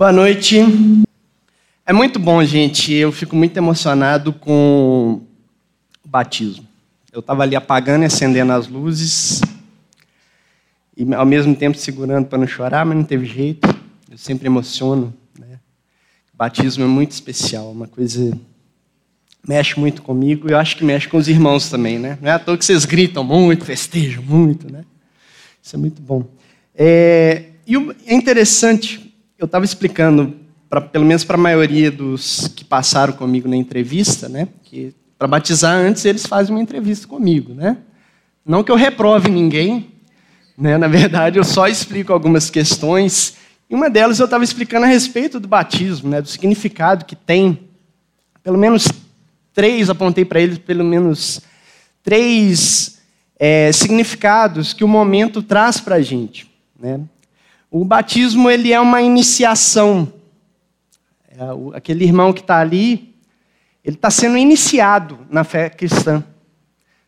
Boa noite. É muito bom, gente. Eu fico muito emocionado com o batismo. Eu estava ali apagando e acendendo as luzes e ao mesmo tempo segurando para não chorar, mas não teve jeito. Eu sempre emociono. Né? O batismo é muito especial, uma coisa mexe muito comigo e eu acho que mexe com os irmãos também, né? Não é à toa que vocês gritam muito, festejam muito, né? Isso é muito bom. É, e é interessante eu estava explicando, pra, pelo menos para a maioria dos que passaram comigo na entrevista, né, que para batizar antes eles fazem uma entrevista comigo, né? Não que eu reprove ninguém, né? Na verdade, eu só explico algumas questões. E uma delas eu estava explicando a respeito do batismo, né? Do significado que tem. Pelo menos três, apontei para eles, pelo menos três é, significados que o momento traz para a gente, né? O batismo ele é uma iniciação. É, aquele irmão que está ali, ele está sendo iniciado na fé cristã.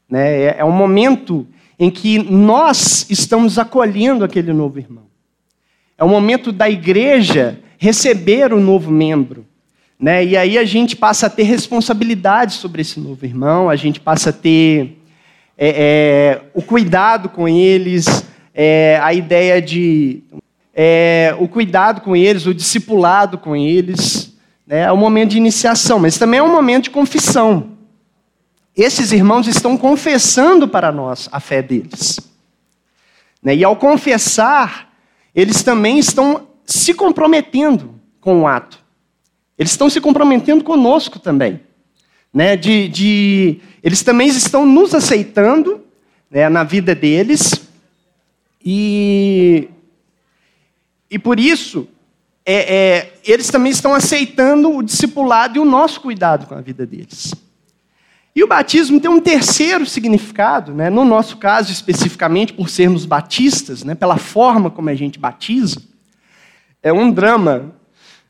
Né? É, é um momento em que nós estamos acolhendo aquele novo irmão. É o momento da igreja receber o novo membro. Né? E aí a gente passa a ter responsabilidade sobre esse novo irmão, a gente passa a ter é, é, o cuidado com eles, é, a ideia de é, o cuidado com eles, o discipulado com eles. Né? É um momento de iniciação, mas também é um momento de confissão. Esses irmãos estão confessando para nós a fé deles. Né? E ao confessar, eles também estão se comprometendo com o ato. Eles estão se comprometendo conosco também. Né? De, de, eles também estão nos aceitando né, na vida deles. E e por isso, é, é, eles também estão aceitando o discipulado e o nosso cuidado com a vida deles. E o batismo tem um terceiro significado, né? no nosso caso especificamente, por sermos batistas, né? pela forma como a gente batiza, é um drama.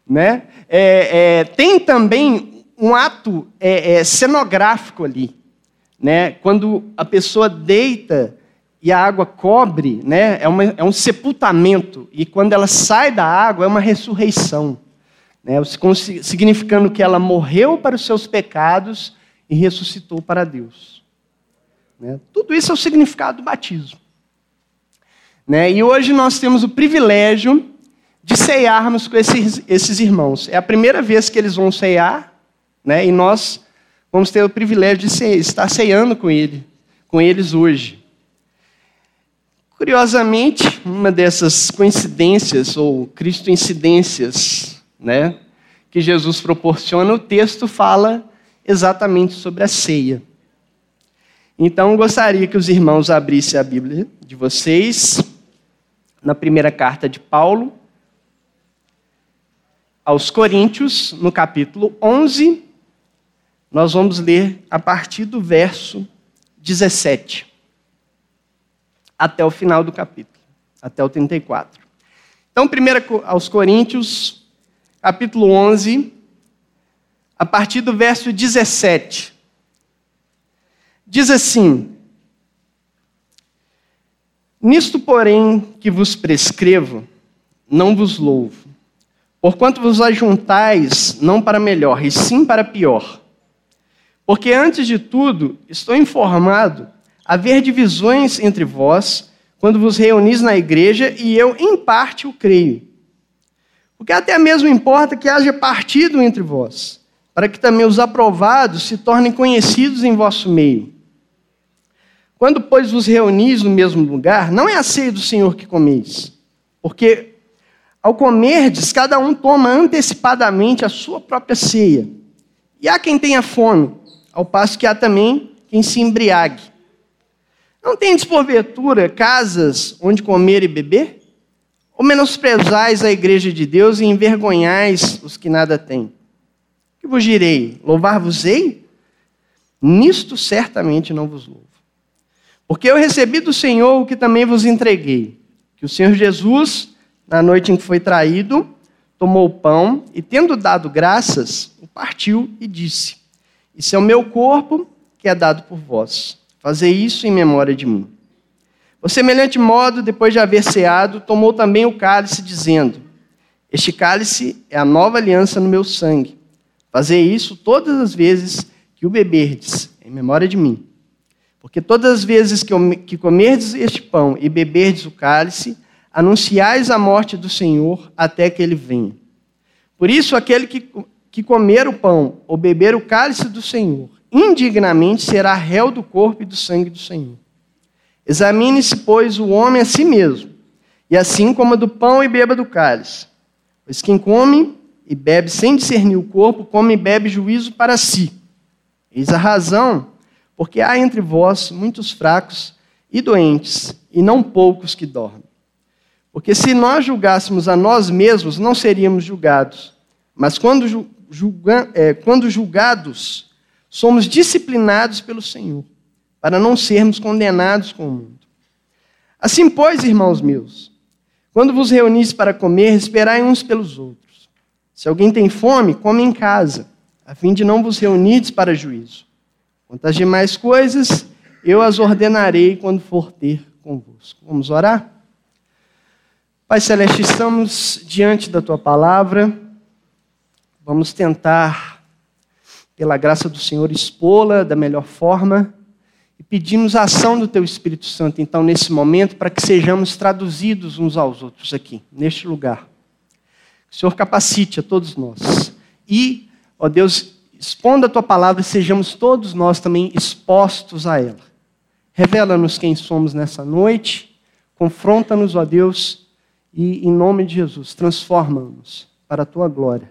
Né? É, é tem também um ato é, é, cenográfico ali. Né? Quando a pessoa deita e a água cobre, né, é, uma, é um sepultamento, e quando ela sai da água é uma ressurreição, né, significando que ela morreu para os seus pecados e ressuscitou para Deus. Né? Tudo isso é o significado do batismo. Né? E hoje nós temos o privilégio de ceiarmos com esses, esses irmãos. É a primeira vez que eles vão ceiar, né? e nós vamos ter o privilégio de estar ceando com, ele, com eles hoje. Curiosamente, uma dessas coincidências ou cristo-incidências né, que Jesus proporciona, o texto fala exatamente sobre a ceia. Então, gostaria que os irmãos abrissem a Bíblia de vocês na primeira carta de Paulo aos Coríntios, no capítulo 11. Nós vamos ler a partir do verso 17 até o final do capítulo, até o 34. Então, primeiro aos Coríntios, capítulo 11, a partir do verso 17. Diz assim: Nisto, porém, que vos prescrevo, não vos louvo, porquanto vos ajuntais não para melhor, e sim para pior. Porque antes de tudo, estou informado haver divisões entre vós quando vos reunis na igreja, e eu, em parte, o creio. Porque até mesmo importa que haja partido entre vós, para que também os aprovados se tornem conhecidos em vosso meio. Quando, pois, vos reunis no mesmo lugar, não é a ceia do Senhor que comeis, porque ao comerdes, cada um toma antecipadamente a sua própria ceia. E há quem tenha fome, ao passo que há também quem se embriague. Não tendes, porventura, casas onde comer e beber? Ou menosprezais a igreja de Deus e envergonhais os que nada têm? Que vos direi? Louvar-vos-ei? Nisto certamente não vos louvo. Porque eu recebi do Senhor o que também vos entreguei: que o Senhor Jesus, na noite em que foi traído, tomou o pão e, tendo dado graças, o partiu e disse: Isso é o meu corpo que é dado por vós. Fazer isso em memória de mim. Por semelhante modo, depois de haver ceado, tomou também o cálice, dizendo: Este cálice é a nova aliança no meu sangue. Fazer isso todas as vezes que o beberdes, em memória de mim. Porque todas as vezes que, comerdes este pão e beberdes o cálice, anunciais a morte do Senhor até que ele venha. Por isso, aquele que, que comer o pão ou beber o cálice do Senhor, indignamente será réu do corpo e do sangue do Senhor. Examine-se, pois, o homem a si mesmo, e assim coma do pão e beba do cálice. Pois quem come e bebe sem discernir o corpo, come e bebe juízo para si. Eis a razão, porque há entre vós muitos fracos e doentes, e não poucos que dormem. Porque se nós julgássemos a nós mesmos, não seríamos julgados. Mas quando, julga, é, quando julgados, somos disciplinados pelo Senhor, para não sermos condenados com o mundo. Assim, pois, irmãos meus, quando vos reunis para comer, esperai uns pelos outros. Se alguém tem fome, come em casa, a fim de não vos reunides para juízo. Quanto às demais coisas, eu as ordenarei quando for ter convosco. Vamos orar? Pai Celeste, estamos diante da tua palavra, vamos tentar, pela graça do Senhor, expô-la da melhor forma e pedimos a ação do teu Espírito Santo, então, nesse momento, para que sejamos traduzidos uns aos outros aqui, neste lugar. Que o Senhor capacite a todos nós e, ó Deus, exponda a tua palavra e sejamos todos nós também expostos a ela. Revela-nos quem somos nessa noite, confronta-nos, ó Deus, e, em nome de Jesus, transforma-nos para a tua glória.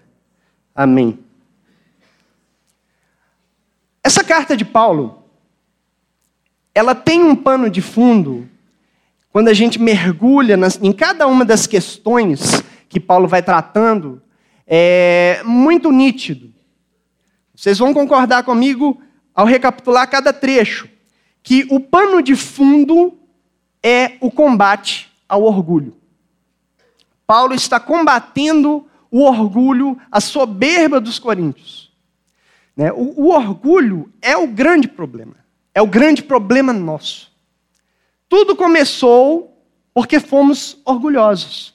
Amém. Essa carta de Paulo, ela tem um pano de fundo, quando a gente mergulha nas, em cada uma das questões que Paulo vai tratando, é muito nítido. Vocês vão concordar comigo ao recapitular cada trecho, que o pano de fundo é o combate ao orgulho. Paulo está combatendo o orgulho, a soberba dos coríntios. Né? O, o orgulho é o grande problema, é o grande problema nosso. Tudo começou porque fomos orgulhosos.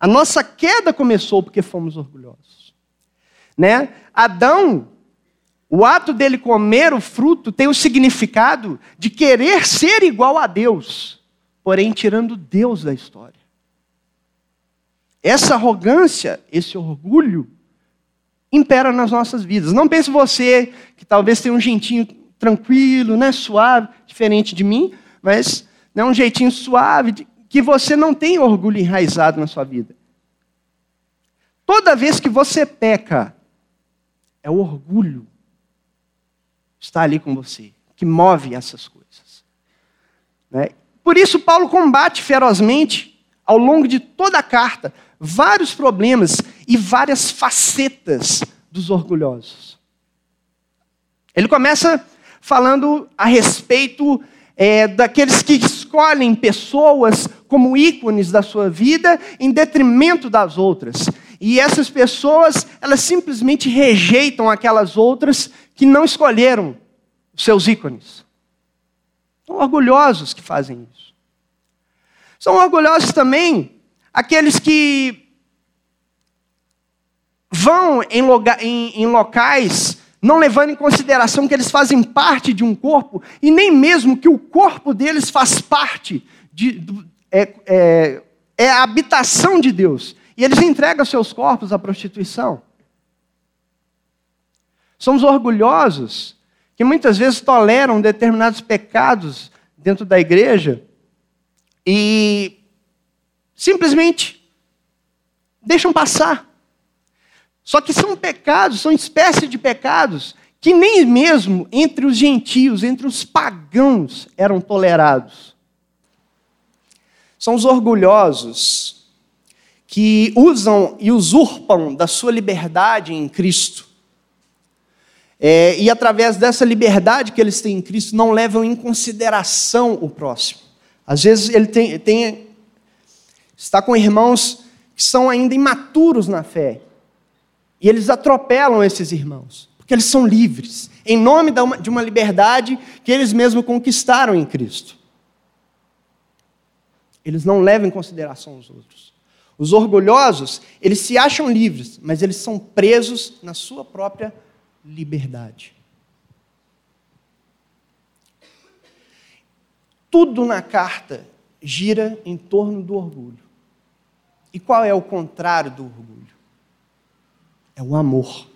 A nossa queda começou porque fomos orgulhosos. Né? Adão, o ato dele comer o fruto tem o significado de querer ser igual a Deus, porém tirando Deus da história. Essa arrogância, esse orgulho, impera nas nossas vidas. Não pense você que talvez tenha um jeitinho tranquilo, né, suave, diferente de mim, mas né, um jeitinho suave, que você não tem orgulho enraizado na sua vida. Toda vez que você peca, é o orgulho que está ali com você, que move essas coisas. Né? Por isso, Paulo combate ferozmente, ao longo de toda a carta, vários problemas e várias facetas dos orgulhosos. Ele começa falando a respeito é, daqueles que escolhem pessoas como ícones da sua vida em detrimento das outras. E essas pessoas, elas simplesmente rejeitam aquelas outras que não escolheram os seus ícones. São orgulhosos que fazem isso. São orgulhosos também Aqueles que vão em, em, em locais não levando em consideração que eles fazem parte de um corpo e nem mesmo que o corpo deles faz parte de, é, é, é, a habitação de Deus. E eles entregam seus corpos à prostituição. Somos orgulhosos que muitas vezes toleram determinados pecados dentro da igreja e simplesmente deixam passar. Só que são pecados, são espécies de pecados que nem mesmo entre os gentios, entre os pagãos, eram tolerados. São os orgulhosos que usam e usurpam da sua liberdade em Cristo. É, e através dessa liberdade que eles têm em Cristo, não levam em consideração o próximo. Às vezes ele tem, tem está com irmãos que são ainda imaturos na fé. E eles atropelam esses irmãos, porque eles são livres, em nome de uma liberdade que eles mesmos conquistaram em Cristo. Eles não levam em consideração os outros. Os orgulhosos, eles se acham livres, mas eles são presos na sua própria liberdade. Tudo na carta gira em torno do orgulho. E qual é o contrário do orgulho? É o amor.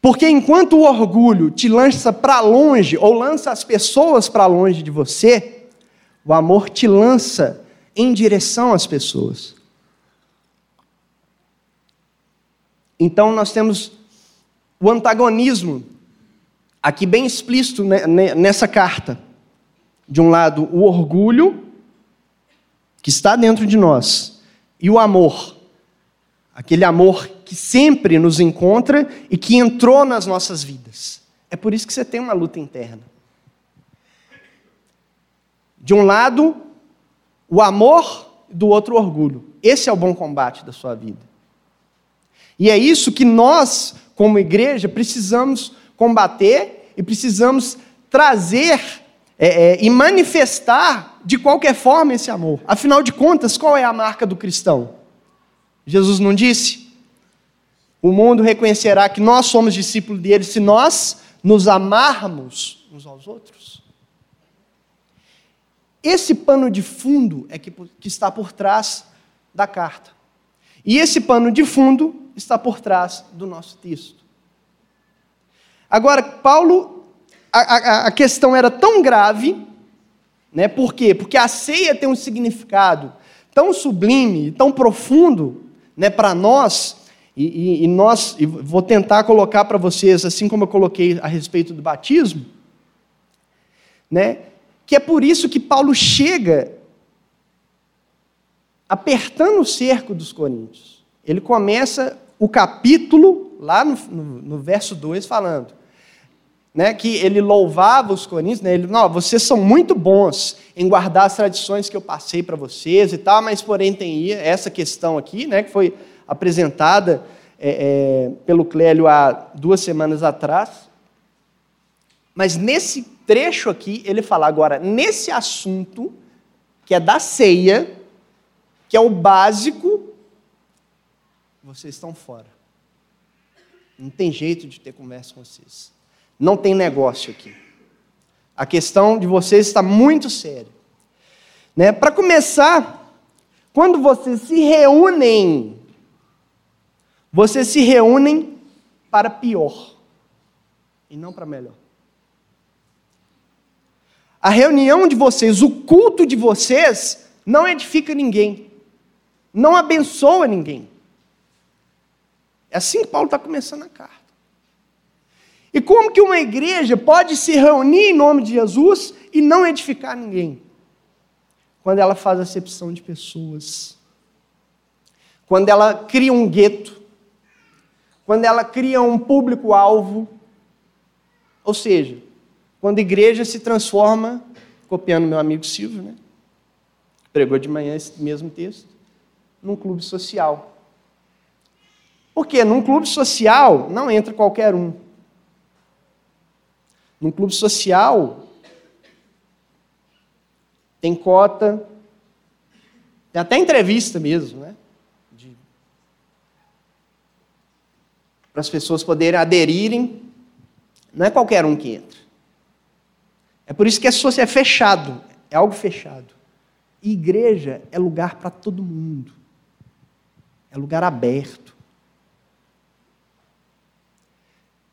Porque enquanto o orgulho te lança para longe, ou lança as pessoas para longe de você, o amor te lança em direção às pessoas. Então nós temos o antagonismo aqui bem explícito nessa carta. De um lado, o orgulho, que está dentro de nós, e o amor, aquele amor que sempre nos encontra e que entrou nas nossas vidas. É por isso que você tem uma luta interna. De um lado, o amor, do outro, o orgulho. Esse é o bom combate da sua vida. E é isso que nós, como igreja, precisamos combater e precisamos trazer é, é, e manifestar de qualquer forma esse amor. Afinal de contas, qual é a marca do cristão? Jesus não disse? O mundo reconhecerá que nós somos discípulos dele se nós nos amarmos uns aos outros. Esse pano de fundo é que, que está por trás da carta. E esse pano de fundo está por trás do nosso texto. Agora, Paulo, a, a, a questão era tão grave, né? por quê? Porque a ceia tem um significado tão sublime, tão profundo né, para nós, e, e, e, nós, e vou tentar colocar para vocês, assim como eu coloquei a respeito do batismo, né, que é por isso que Paulo chega apertando o cerco dos coríntios. Ele começa o capítulo, lá no, no, no verso 2, falando: né, que ele louvava os coríntios, né, ele, não, vocês são muito bons em guardar as tradições que eu passei para vocês e tal, mas porém tem essa questão aqui, né, que foi apresentada é, é, pelo Clélio há duas semanas atrás. Mas nesse trecho aqui, ele fala agora, nesse assunto, que é da ceia, que é o básico, vocês estão fora. Não tem jeito de ter conversa com vocês. Não tem negócio aqui. A questão de vocês está muito séria. Né? Para começar, quando vocês se reúnem, vocês se reúnem para pior e não para melhor. A reunião de vocês, o culto de vocês, não edifica ninguém, não abençoa ninguém. É assim que Paulo está começando a carta. E como que uma igreja pode se reunir em nome de Jesus e não edificar ninguém? Quando ela faz acepção de pessoas. Quando ela cria um gueto. Quando ela cria um público-alvo. Ou seja, quando a igreja se transforma, copiando meu amigo Silvio, né? pregou de manhã esse mesmo texto, num clube social. Porque num clube social não entra qualquer um. Num clube social, tem cota, tem até entrevista mesmo, né? Para as pessoas poderem aderirem. Não é qualquer um que entra. É por isso que é, é fechado, é algo fechado. E igreja é lugar para todo mundo. É lugar aberto.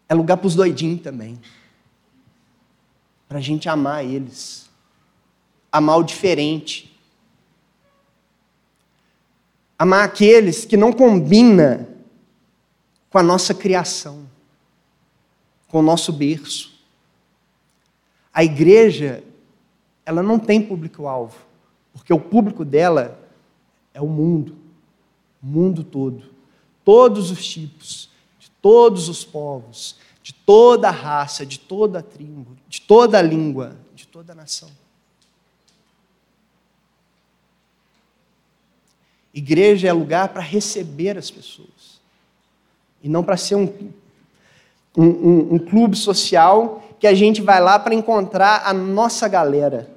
É lugar para os doidinhos também para a gente amar eles, amar o diferente, amar aqueles que não combina com a nossa criação, com o nosso berço. A igreja, ela não tem público-alvo, porque o público dela é o mundo, o mundo todo, todos os tipos, de todos os povos, toda raça, de toda tribo, de toda língua, de toda nação. Igreja é lugar para receber as pessoas, e não para ser um, um, um, um clube social que a gente vai lá para encontrar a nossa galera,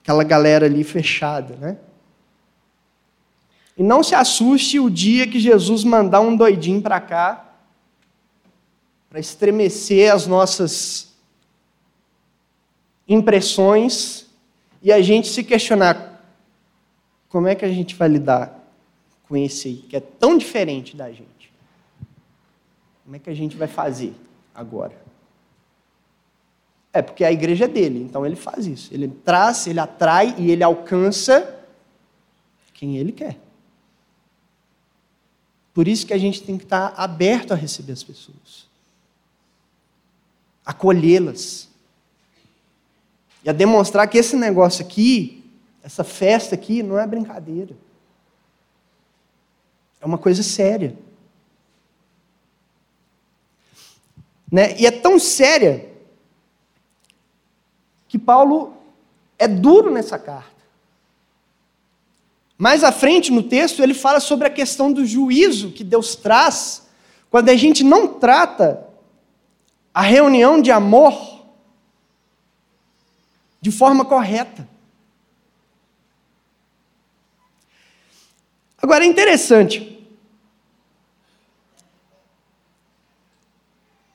aquela galera ali fechada, né? E não se assuste o dia que Jesus mandar um doidinho para cá, para estremecer as nossas impressões e a gente se questionar como é que a gente vai lidar com esse aí, que é tão diferente da gente. Como é que a gente vai fazer agora? É porque a igreja é dele, então ele faz isso. Ele traz, ele atrai e ele alcança quem ele quer. Por isso que a gente tem que estar aberto a receber as pessoas, acolhê-las e a demonstrar que esse negócio aqui, essa festa aqui, não é brincadeira. É uma coisa séria. Né? E é tão séria que Paulo é duro nessa carta. Mais à frente no texto, ele fala sobre a questão do juízo que Deus traz quando a gente não trata a reunião de amor de forma correta. Agora é interessante.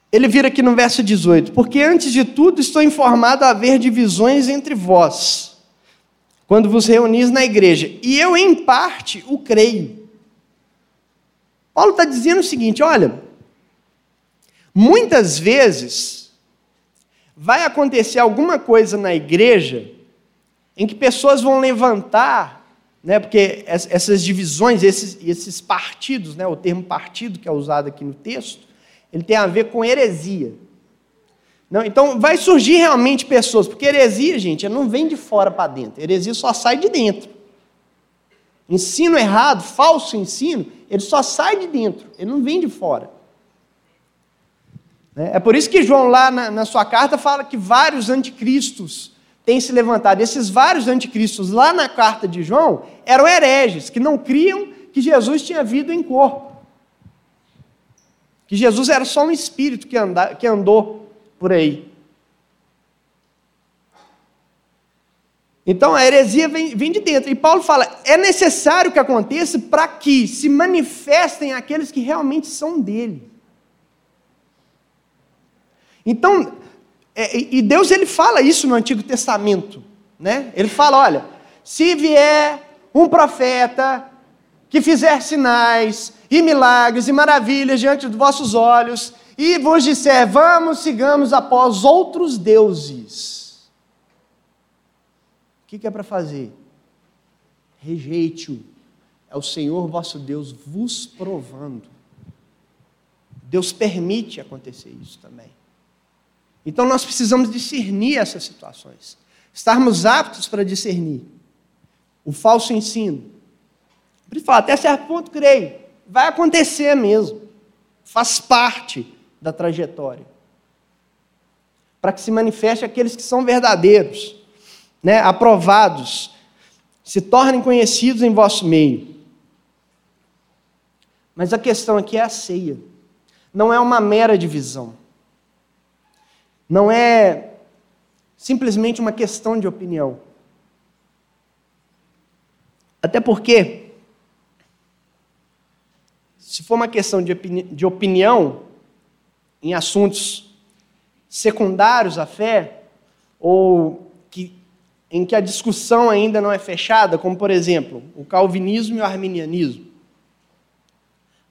Ele vira aqui no verso 18: Porque antes de tudo estou informado a haver divisões entre vós, quando vos reunis na igreja, e eu em parte o creio. Paulo está dizendo o seguinte: olha, muitas vezes vai acontecer alguma coisa na igreja em que pessoas vão levantar né, porque essas divisões, esses, esses partidos, né, o termo partido que é usado aqui no texto, ele tem a ver com heresia. Não, então vai surgir realmente pessoas, porque heresia, gente, não vem de fora para dentro, heresia só sai de dentro. Ensino errado, falso ensino, ele só sai de dentro, ele não vem de fora. Né, é por isso que João, lá na, na sua carta, fala que vários anticristos têm se levantado. Esses vários anticristos, lá na carta de João, eram hereges, que não criam que Jesus tinha vindo em corpo. Que Jesus era só um espírito que, anda, que andou por aí. Então a heresia vem, vem de dentro. E Paulo fala: é necessário que aconteça para que se manifestem aqueles que realmente são dele. Então, é, e Deus ele fala isso no Antigo Testamento, né? Ele fala, olha, se vier um profeta que fizer sinais e milagres e maravilhas diante dos vossos olhos e vos disser, vamos, sigamos após outros deuses. O que é para fazer? Rejeite-o. É o Senhor vosso Deus vos provando. Deus permite acontecer isso também. Então nós precisamos discernir essas situações, estarmos aptos para discernir o falso ensino. Por fala, até certo ponto creio, vai acontecer mesmo, faz parte da trajetória. Para que se manifeste aqueles que são verdadeiros, né, aprovados, se tornem conhecidos em vosso meio. Mas a questão aqui é a ceia, não é uma mera divisão. Não é simplesmente uma questão de opinião. Até porque, se for uma questão de, opini de opinião em assuntos secundários à fé, ou que, em que a discussão ainda não é fechada, como por exemplo o calvinismo e o arminianismo.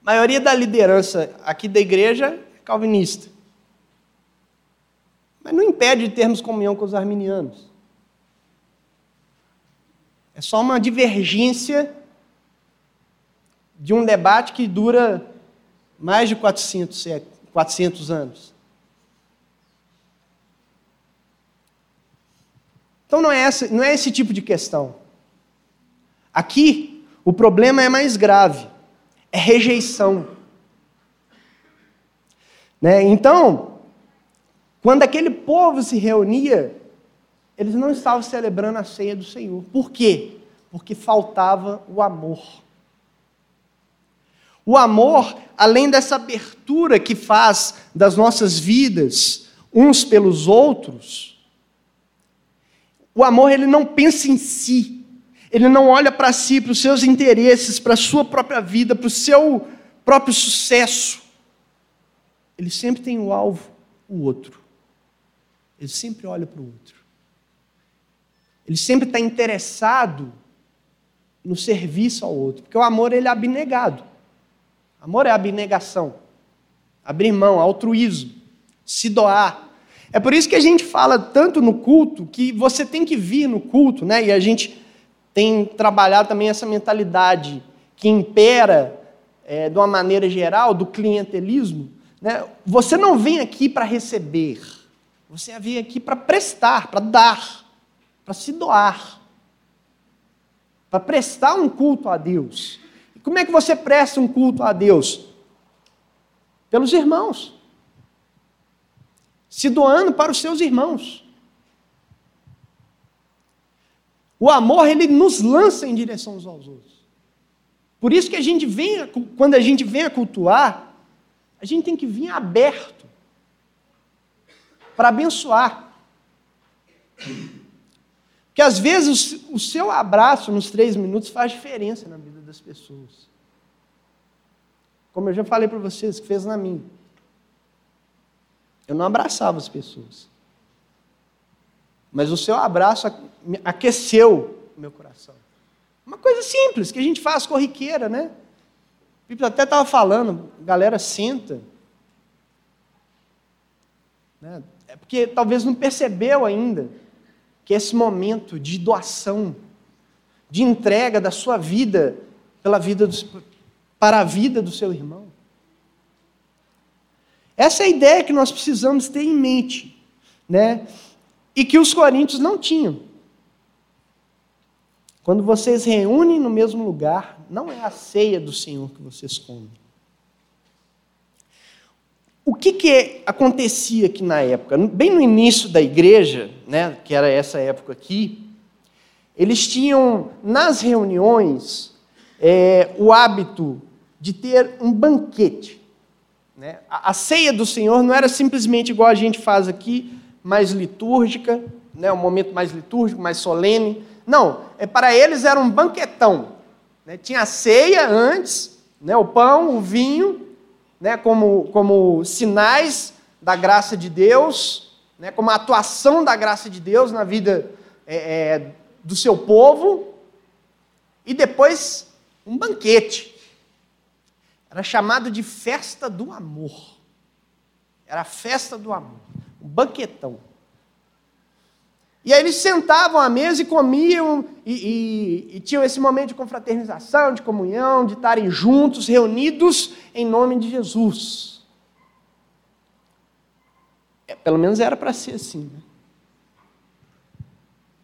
A maioria da liderança aqui da igreja é calvinista. Mas não impede de termos comunhão com os arminianos. É só uma divergência de um debate que dura mais de 400, 400 anos. Então não é, essa, não é esse tipo de questão. Aqui, o problema é mais grave. É rejeição. Né? Então, quando aquele povo se reunia, eles não estavam celebrando a ceia do Senhor. Por quê? Porque faltava o amor. O amor, além dessa abertura que faz das nossas vidas uns pelos outros, o amor ele não pensa em si. ele não olha para si, para os seus interesses, para a sua própria vida, para o seu próprio sucesso. Ele sempre tem o alvo, o outro. Ele sempre olha para o outro. Ele sempre está interessado no serviço ao outro, porque o amor ele é abnegado. Amor é abnegação, abrir mão, altruísmo, se doar. É por isso que a gente fala tanto no culto que você tem que vir no culto, né? E a gente tem trabalhado também essa mentalidade que impera, é, de uma maneira geral, do clientelismo. Né? Você não vem aqui para receber, você vem aqui para prestar, para dar, para se doar, para prestar um culto a Deus. E como é que você presta um culto a Deus? Pelos irmãos. Se doando para os seus irmãos. O amor, ele nos lança em direção aos outros. Por isso que a gente vem, quando a gente vem a cultuar, a gente tem que vir aberto para abençoar. Porque às vezes o seu abraço nos três minutos faz diferença na vida das pessoas. Como eu já falei para vocês, que fez na minha. Eu não abraçava as pessoas. Mas o seu abraço aqueceu meu coração. Uma coisa simples que a gente faz corriqueira, né? O Pipo até estava falando, galera senta. Né? É porque talvez não percebeu ainda que esse momento de doação, de entrega da sua vida pela vida para a vida do seu irmão. Essa é a ideia que nós precisamos ter em mente, né? e que os coríntios não tinham. Quando vocês reúnem no mesmo lugar, não é a ceia do Senhor que vocês comem. O que, que acontecia aqui na época? Bem no início da igreja, né, que era essa época aqui, eles tinham nas reuniões é, o hábito de ter um banquete. Né? A, a ceia do Senhor não era simplesmente igual a gente faz aqui, mais litúrgica, né, um momento mais litúrgico, mais solene. Não, é, para eles era um banquetão. Né? Tinha a ceia antes, né, o pão, o vinho, né, como, como sinais da graça de Deus, né, como a atuação da graça de Deus na vida é, é, do seu povo, e depois um banquete. Era chamado de festa do amor. Era a festa do amor um banquetão. E aí eles sentavam à mesa e comiam, e, e, e, tinham esse momento de confraternização, de comunhão, de estarem juntos, reunidos em nome de Jesus. É, pelo menos era para ser assim. Né?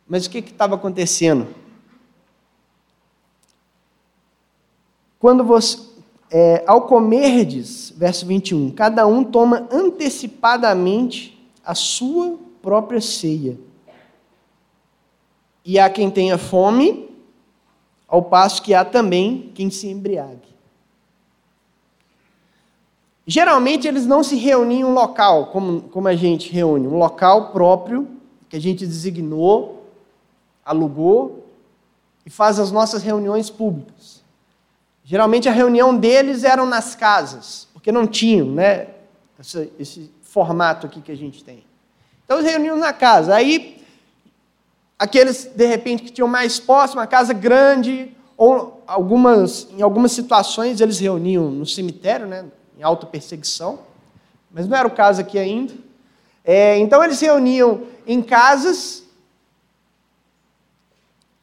Mas o que estava acontecendo? Quando você, é, ao comerdes, verso 21, cada um toma antecipadamente a sua própria ceia. E há quem tenha fome, ao passo que há também quem se embriague. Geralmente eles não se reuniam em um local, como, como a gente reúne, um local próprio, que a gente designou, alugou, e faz as nossas reuniões públicas. Geralmente a reunião deles eram nas casas, porque não tinham né, esse, esse formato aqui que a gente tem. Então eles reuniam na casa. Aí, aqueles, de repente, que tinham mais posse, uma casa grande, ou algumas, em algumas situações eles reuniam no cemitério, né, em alta perseguição, mas não era o caso aqui ainda. É, então eles reuniam em casas,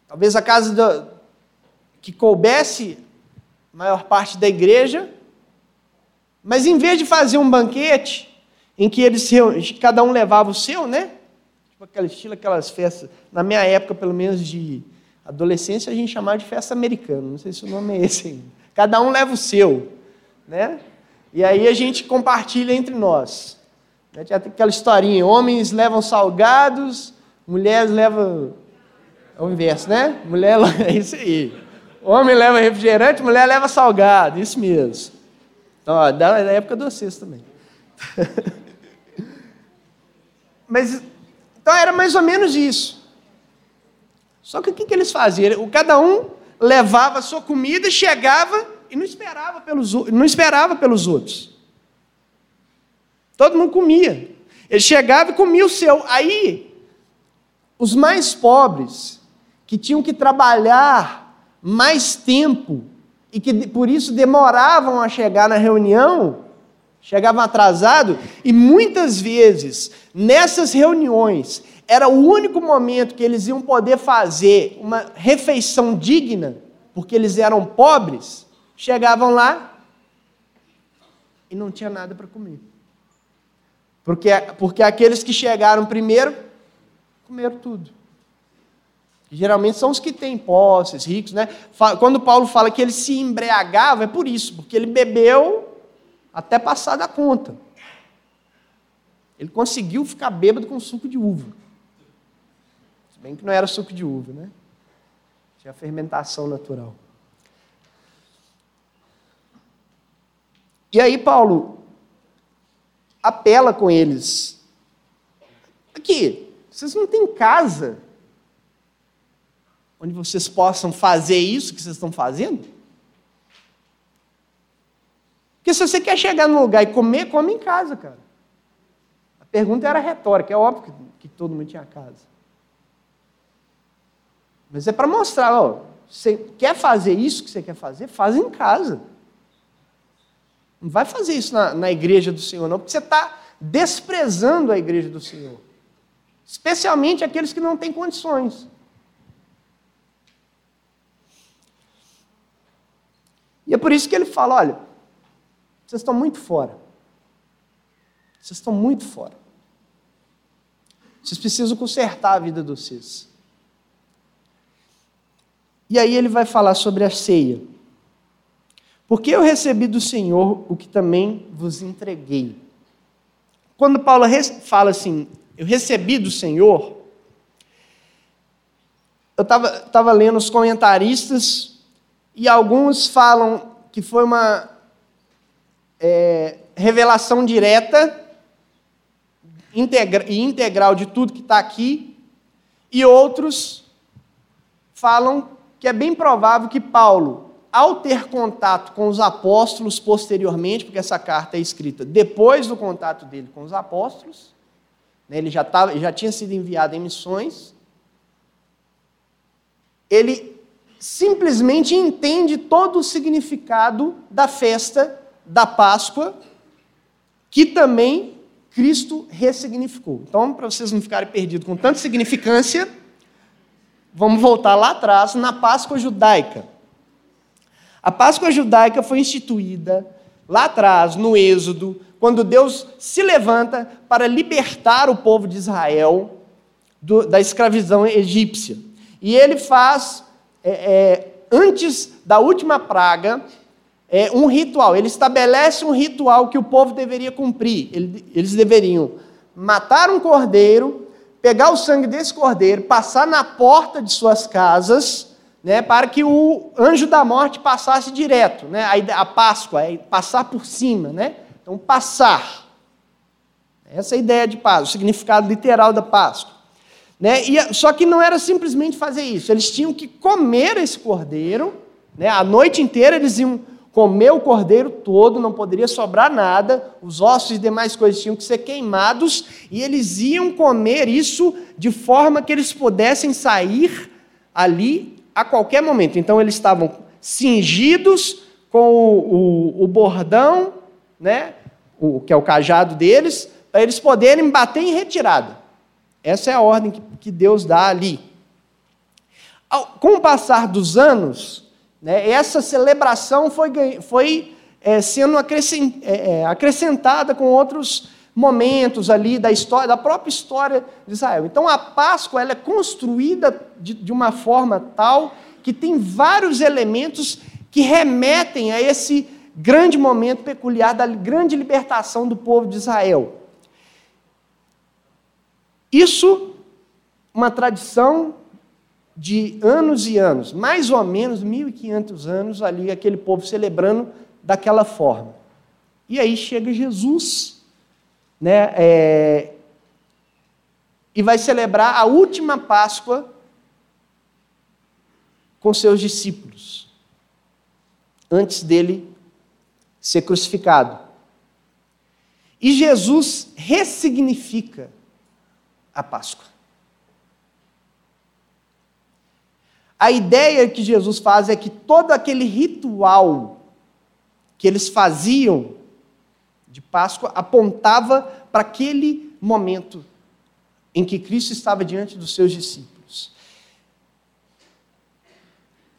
talvez a casa do, que coubesse a maior parte da igreja, mas em vez de fazer um banquete, em que eles cada um levava o seu, né? Tipo aquele estilo, aquelas festas. Na minha época, pelo menos de adolescência, a gente chamava de festa americana. Não sei se o nome é esse ainda. Cada um leva o seu, né? E aí a gente compartilha entre nós. Né? Tinha aquela historinha: homens levam salgados, mulheres levam. É o inverso, né? Mulher é isso aí. Homem leva refrigerante, mulher leva salgado, isso mesmo. Ó, da época de vocês também. Mas então era mais ou menos isso. Só que o que, que eles faziam? Cada um levava a sua comida, chegava e não esperava pelos, não esperava pelos outros. Todo mundo comia. Ele chegava e comia o seu. Aí, os mais pobres, que tinham que trabalhar mais tempo e que por isso demoravam a chegar na reunião, chegavam atrasados, e muitas vezes, nessas reuniões, era o único momento que eles iam poder fazer uma refeição digna, porque eles eram pobres, chegavam lá e não tinha nada para comer. Porque, porque aqueles que chegaram primeiro comeram tudo. Geralmente são os que têm posses, ricos, né? Quando Paulo fala que ele se embriagava, é por isso, porque ele bebeu até passar da conta. Ele conseguiu ficar bêbado com suco de uva. Se bem que não era suco de uva, né? Tinha fermentação natural. E aí Paulo apela com eles. Aqui, vocês não têm casa onde vocês possam fazer isso que vocês estão fazendo? Porque se você quer chegar num lugar e comer, come em casa, cara. A pergunta era retórica, é óbvio que, que todo mundo tinha casa. Mas é para mostrar, ó, você quer fazer isso que você quer fazer? Faz em casa. Não vai fazer isso na, na igreja do Senhor, não, porque você está desprezando a igreja do Senhor. Especialmente aqueles que não têm condições. E é por isso que ele fala: olha, vocês estão muito fora. Vocês estão muito fora. Vocês precisam consertar a vida de vocês. E aí ele vai falar sobre a ceia. Porque eu recebi do Senhor o que também vos entreguei. Quando Paulo fala assim, eu recebi do Senhor, eu estava lendo os comentaristas e alguns falam que foi uma é, revelação direta integra, e integral de tudo que está aqui, e outros falam que é bem provável que Paulo ao ter contato com os apóstolos posteriormente, porque essa carta é escrita depois do contato dele com os apóstolos, né, ele já, tava, já tinha sido enviado em missões, ele simplesmente entende todo o significado da festa da Páscoa, que também Cristo ressignificou. Então, para vocês não ficarem perdidos com tanta significância, vamos voltar lá atrás, na Páscoa judaica. A Páscoa judaica foi instituída lá atrás, no Êxodo, quando Deus se levanta para libertar o povo de Israel do, da escravidão egípcia. E ele faz, é, é, antes da última praga, é, um ritual. Ele estabelece um ritual que o povo deveria cumprir. Eles deveriam matar um cordeiro, pegar o sangue desse cordeiro, passar na porta de suas casas né, para que o anjo da morte passasse direto. Né, a, Páscoa é passar por cima. Né? Então, passar. Essa é a ideia de Páscoa, o significado literal da Páscoa. Né? E, só que não era simplesmente fazer isso, eles tinham que comer esse cordeiro, né? a noite inteira eles iam comer o cordeiro todo, não poderia sobrar nada, os ossos e demais coisas tinham que ser queimados, e eles iam comer isso de forma que eles pudessem sair ali a qualquer momento. Então eles estavam cingidos com o, o, o bordão, né, o, que é o cajado deles, para eles poderem bater em retirada. Essa é a ordem que, que Deus dá ali. Com o passar dos anos, né, essa celebração foi, foi é, sendo é, é, acrescentada com outros momentos ali da história, da própria história de Israel. Então a Páscoa ela é construída de, de uma forma tal que tem vários elementos que remetem a esse grande momento peculiar da grande libertação do povo de Israel. Isso, uma tradição de anos e anos, mais ou menos 1.500 anos ali, aquele povo celebrando daquela forma. E aí chega Jesus né, é, e vai celebrar a última Páscoa com seus discípulos, antes dele ser crucificado. E Jesus ressignifica a Páscoa. A ideia que Jesus faz é que todo aquele ritual que eles faziam de Páscoa apontava para aquele momento em que Cristo estava diante dos seus discípulos.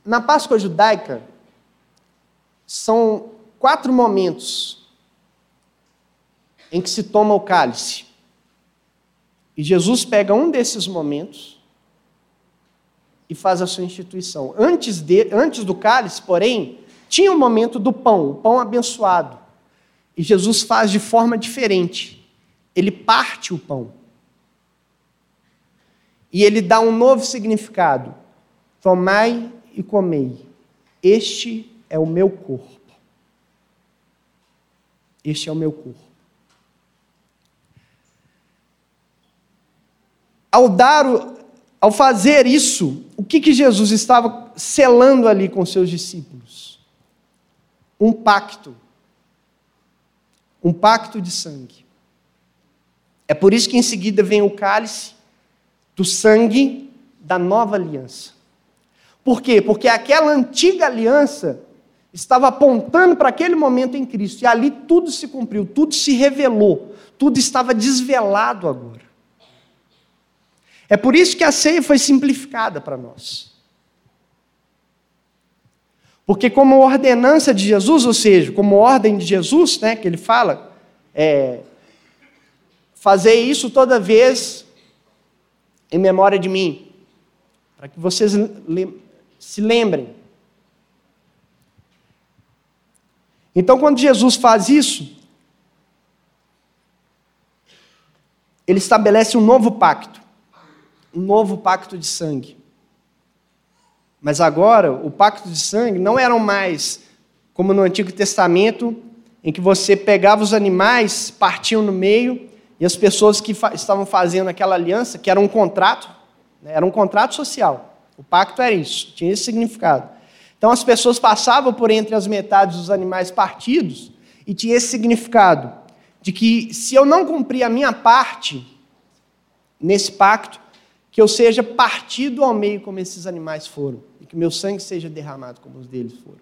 Na Páscoa judaica, são quatro momentos em que se toma o cálice. E Jesus pega um desses momentos e faz a sua instituição. Antes, de, antes do cálice, porém, tinha o momento do pão, o pão abençoado. E Jesus faz de forma diferente. Ele parte o pão. E ele dá um novo significado. Tomai e comei. Este é o meu corpo. Este é o meu corpo. Ao dar, ao fazer isso, o que, que Jesus estava selando ali com seus discípulos? Um pacto. Um pacto de sangue. É por isso que em seguida vem o cálice do sangue da nova aliança. Por quê? Porque aquela antiga aliança estava apontando para aquele momento em Cristo, e ali tudo se cumpriu, tudo se revelou, tudo estava desvelado agora. É por isso que a ceia foi simplificada para nós. Porque, como ordenança de Jesus, ou seja, como ordem de Jesus, né, que ele fala, é, fazer isso toda vez em memória de mim, para que vocês se lembrem. Então, quando Jesus faz isso, ele estabelece um novo pacto um novo pacto de sangue. Mas agora, o pacto de sangue não eram mais como no Antigo Testamento, em que você pegava os animais, partiam no meio, e as pessoas que fa estavam fazendo aquela aliança, que era um contrato, né, era um contrato social. O pacto era isso, tinha esse significado. Então as pessoas passavam por entre as metades dos animais partidos e tinha esse significado de que se eu não cumprir a minha parte nesse pacto, que eu seja partido ao meio como esses animais foram, e que meu sangue seja derramado como os deles foram.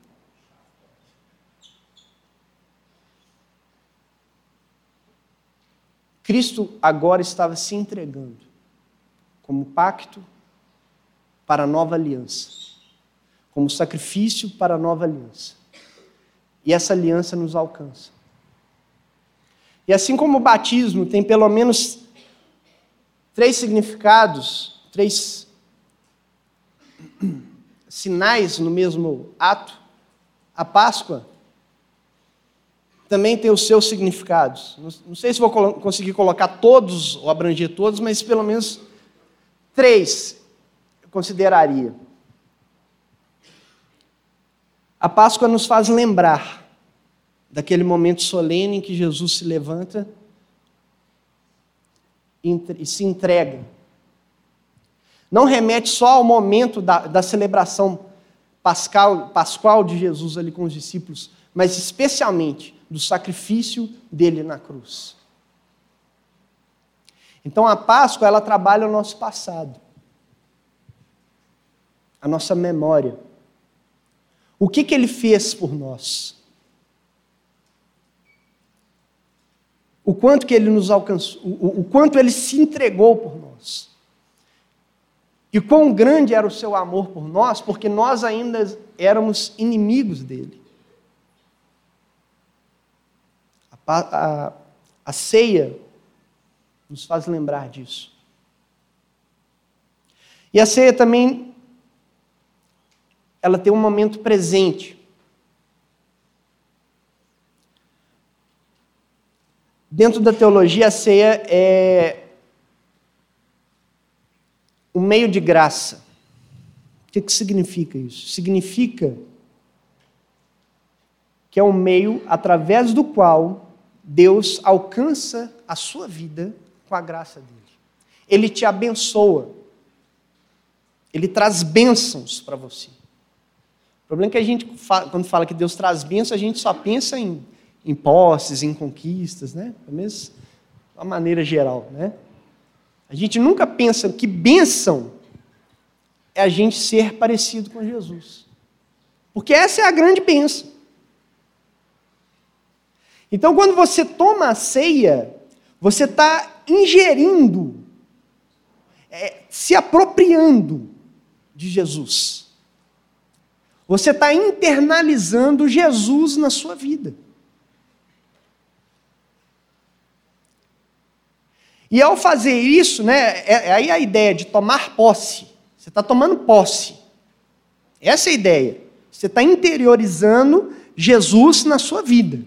Cristo agora estava se entregando como pacto para a nova aliança, como sacrifício para a nova aliança. E essa aliança nos alcança. E assim como o batismo tem pelo menos três significados, três sinais no mesmo ato. A Páscoa também tem os seus significados. Não sei se vou conseguir colocar todos ou abranger todos, mas pelo menos três eu consideraria. A Páscoa nos faz lembrar daquele momento solene em que Jesus se levanta e se entrega. Não remete só ao momento da, da celebração pascal, pascual de Jesus ali com os discípulos, mas especialmente do sacrifício dele na cruz. Então a Páscoa ela trabalha o nosso passado, a nossa memória. O que, que ele fez por nós? O quanto que ele nos alcançou, o, o quanto ele se entregou por nós. E quão grande era o seu amor por nós, porque nós ainda éramos inimigos dele. A, a, a ceia nos faz lembrar disso. E a ceia também, ela tem um momento presente. Dentro da teologia, a ceia é um meio de graça. O que, que significa isso? Significa que é um meio através do qual Deus alcança a sua vida com a graça dele. Ele te abençoa. Ele traz bênçãos para você. O problema é que a gente, quando fala que Deus traz bênção, a gente só pensa em, em posses, em conquistas, né? Pelo menos maneira geral, né? A gente nunca pensa que bênção é a gente ser parecido com Jesus. Porque essa é a grande bênção. Então, quando você toma a ceia, você está ingerindo, é, se apropriando de Jesus. Você está internalizando Jesus na sua vida. E ao fazer isso, né, é, é aí a ideia de tomar posse. Você está tomando posse. Essa é a ideia. Você está interiorizando Jesus na sua vida.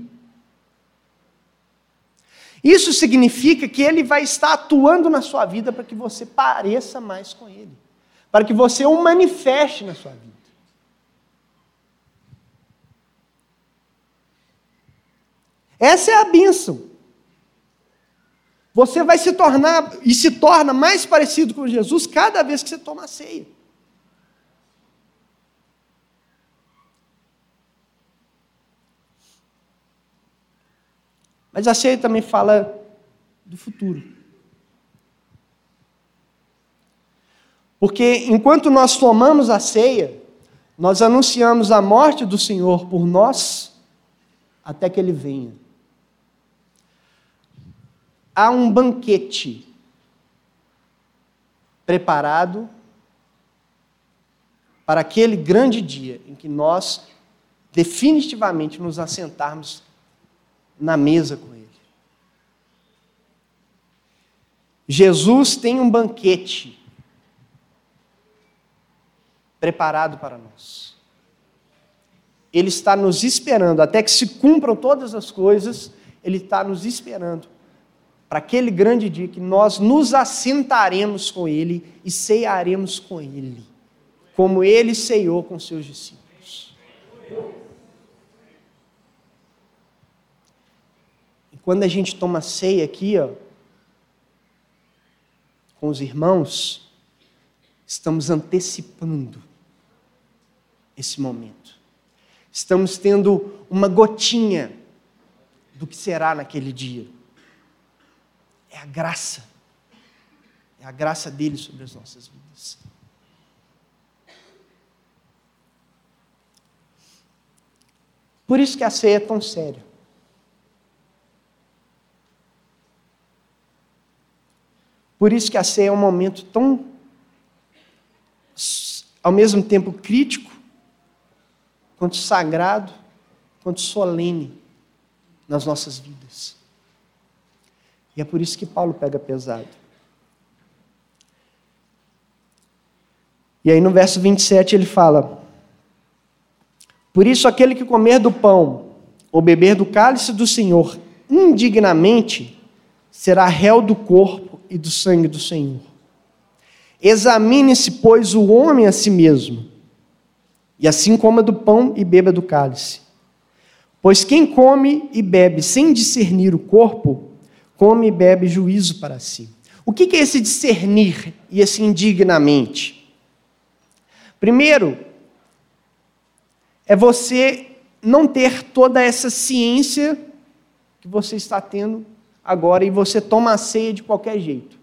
Isso significa que ele vai estar atuando na sua vida para que você pareça mais com ele, para que você o manifeste na sua vida. Essa é a bênção. Você vai se tornar e se torna mais parecido com Jesus cada vez que você toma a ceia. Mas a ceia também fala do futuro. Porque enquanto nós tomamos a ceia, nós anunciamos a morte do Senhor por nós até que ele venha há um banquete preparado para aquele grande dia em que nós definitivamente nos assentarmos na mesa com Ele. Jesus tem um banquete preparado para nós. Ele está nos esperando, até que se cumpram todas as coisas, Ele está nos esperando para aquele grande dia que nós nos assentaremos com Ele e cearemos com Ele, como Ele ceiou com seus discípulos. E quando a gente toma ceia aqui, ó, com os irmãos, estamos antecipando esse momento. Estamos tendo uma gotinha do que será naquele dia. É a graça. É a graça dele sobre as nossas vidas. Por isso que a ceia é tão séria. Por isso que a ceia é um momento tão, ao mesmo tempo crítico, quanto sagrado, quanto solene nas nossas vidas. E é por isso que Paulo pega pesado. E aí no verso 27 ele fala: Por isso aquele que comer do pão ou beber do cálice do Senhor indignamente será réu do corpo e do sangue do Senhor. Examine-se, pois, o homem a si mesmo, e assim coma do pão e beba do cálice. Pois quem come e bebe sem discernir o corpo, come e bebe juízo para si. O que é esse discernir e esse indignamente? Primeiro, é você não ter toda essa ciência que você está tendo agora e você toma a ceia de qualquer jeito.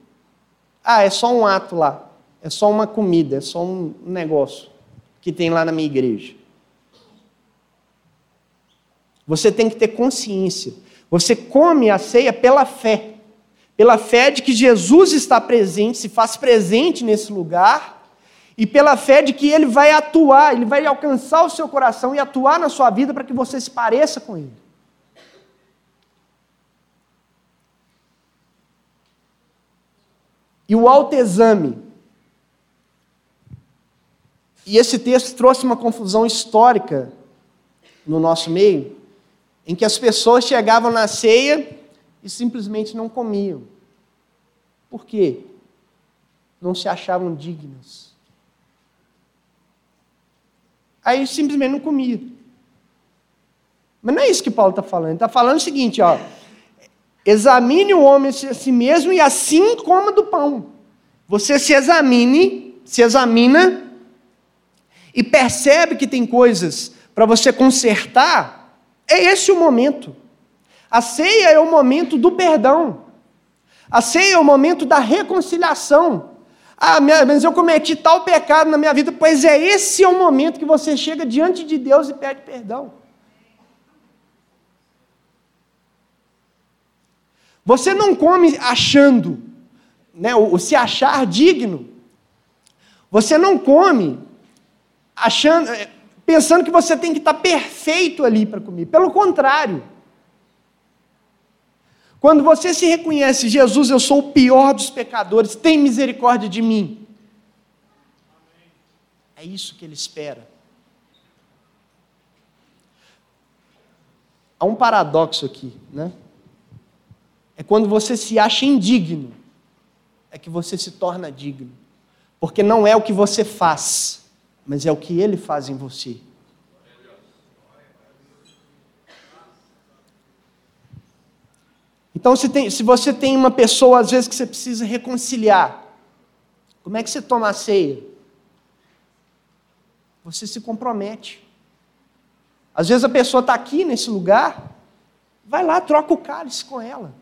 Ah, é só um ato lá, é só uma comida, é só um negócio que tem lá na minha igreja. Você tem que ter consciência você come a ceia pela fé. Pela fé de que Jesus está presente, se faz presente nesse lugar, e pela fé de que ele vai atuar, ele vai alcançar o seu coração e atuar na sua vida para que você se pareça com ele. E o autoexame. E esse texto trouxe uma confusão histórica no nosso meio, em que as pessoas chegavam na ceia e simplesmente não comiam. Por quê? Não se achavam dignas. Aí simplesmente não comia. Mas não é isso que Paulo está falando. Está falando o seguinte, ó. Examine o homem a si mesmo e assim coma do pão. Você se examine, se examina e percebe que tem coisas para você consertar, é esse o momento. A ceia é o momento do perdão. A ceia é o momento da reconciliação. Ah, mas eu cometi tal pecado na minha vida. Pois é, esse é o momento que você chega diante de Deus e pede perdão. Você não come achando, né, o, se achar digno. Você não come achando, eh, pensando que você tem que estar perfeito ali para comer. Pelo contrário. Quando você se reconhece, Jesus, eu sou o pior dos pecadores, tem misericórdia de mim. É isso que ele espera. Há um paradoxo aqui, né? É quando você se acha indigno, é que você se torna digno. Porque não é o que você faz, mas é o que ele faz em você. Então, se, tem, se você tem uma pessoa, às vezes, que você precisa reconciliar, como é que você toma a ceia? Você se compromete. Às vezes a pessoa está aqui nesse lugar, vai lá, troca o cálice com ela.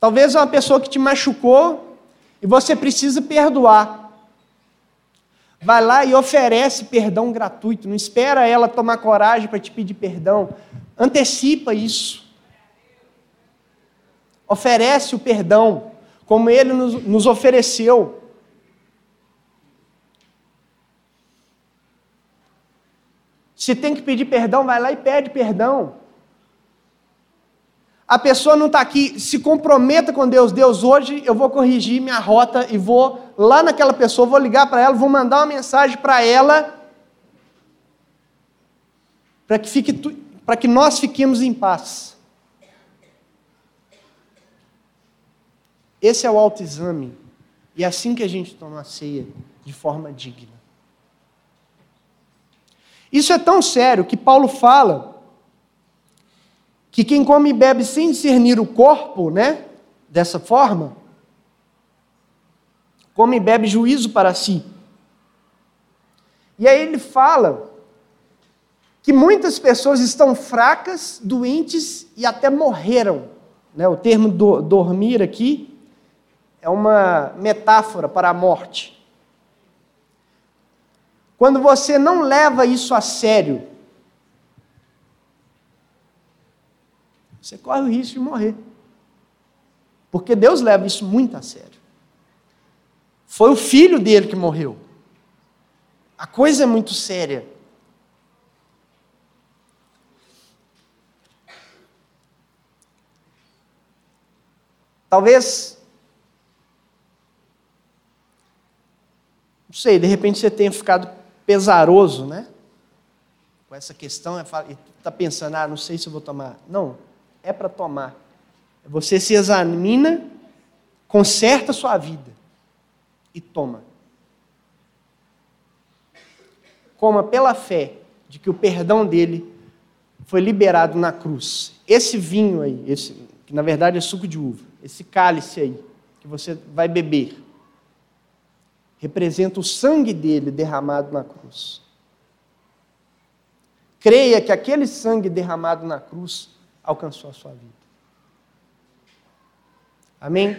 Talvez é uma pessoa que te machucou e você precisa perdoar. Vai lá e oferece perdão gratuito. Não espera ela tomar coragem para te pedir perdão. Antecipa isso. Oferece o perdão, como ele nos, nos ofereceu. Se tem que pedir perdão, vai lá e pede perdão. A pessoa não está aqui, se comprometa com Deus. Deus, hoje eu vou corrigir minha rota e vou lá naquela pessoa, vou ligar para ela, vou mandar uma mensagem para ela, para que, fique, para que nós fiquemos em paz. Esse é o autoexame. E é assim que a gente toma a ceia, de forma digna. Isso é tão sério que Paulo fala que quem come e bebe sem discernir o corpo, né, dessa forma, come e bebe juízo para si. E aí ele fala que muitas pessoas estão fracas, doentes e até morreram. Né? O termo do, dormir aqui é uma metáfora para a morte. Quando você não leva isso a sério, você corre o risco de morrer. Porque Deus leva isso muito a sério. Foi o filho dele que morreu. A coisa é muito séria. Talvez, não sei, de repente você tenha ficado pesaroso, né? Com essa questão, está pensando, ah, não sei se eu vou tomar. Não, é para tomar. Você se examina, conserta a sua vida e toma. Coma pela fé de que o perdão dele foi liberado na cruz. Esse vinho aí, esse, que na verdade é suco de uva, esse cálice aí, que você vai beber, representa o sangue dele derramado na cruz. Creia que aquele sangue derramado na cruz alcançou a sua vida. Amém?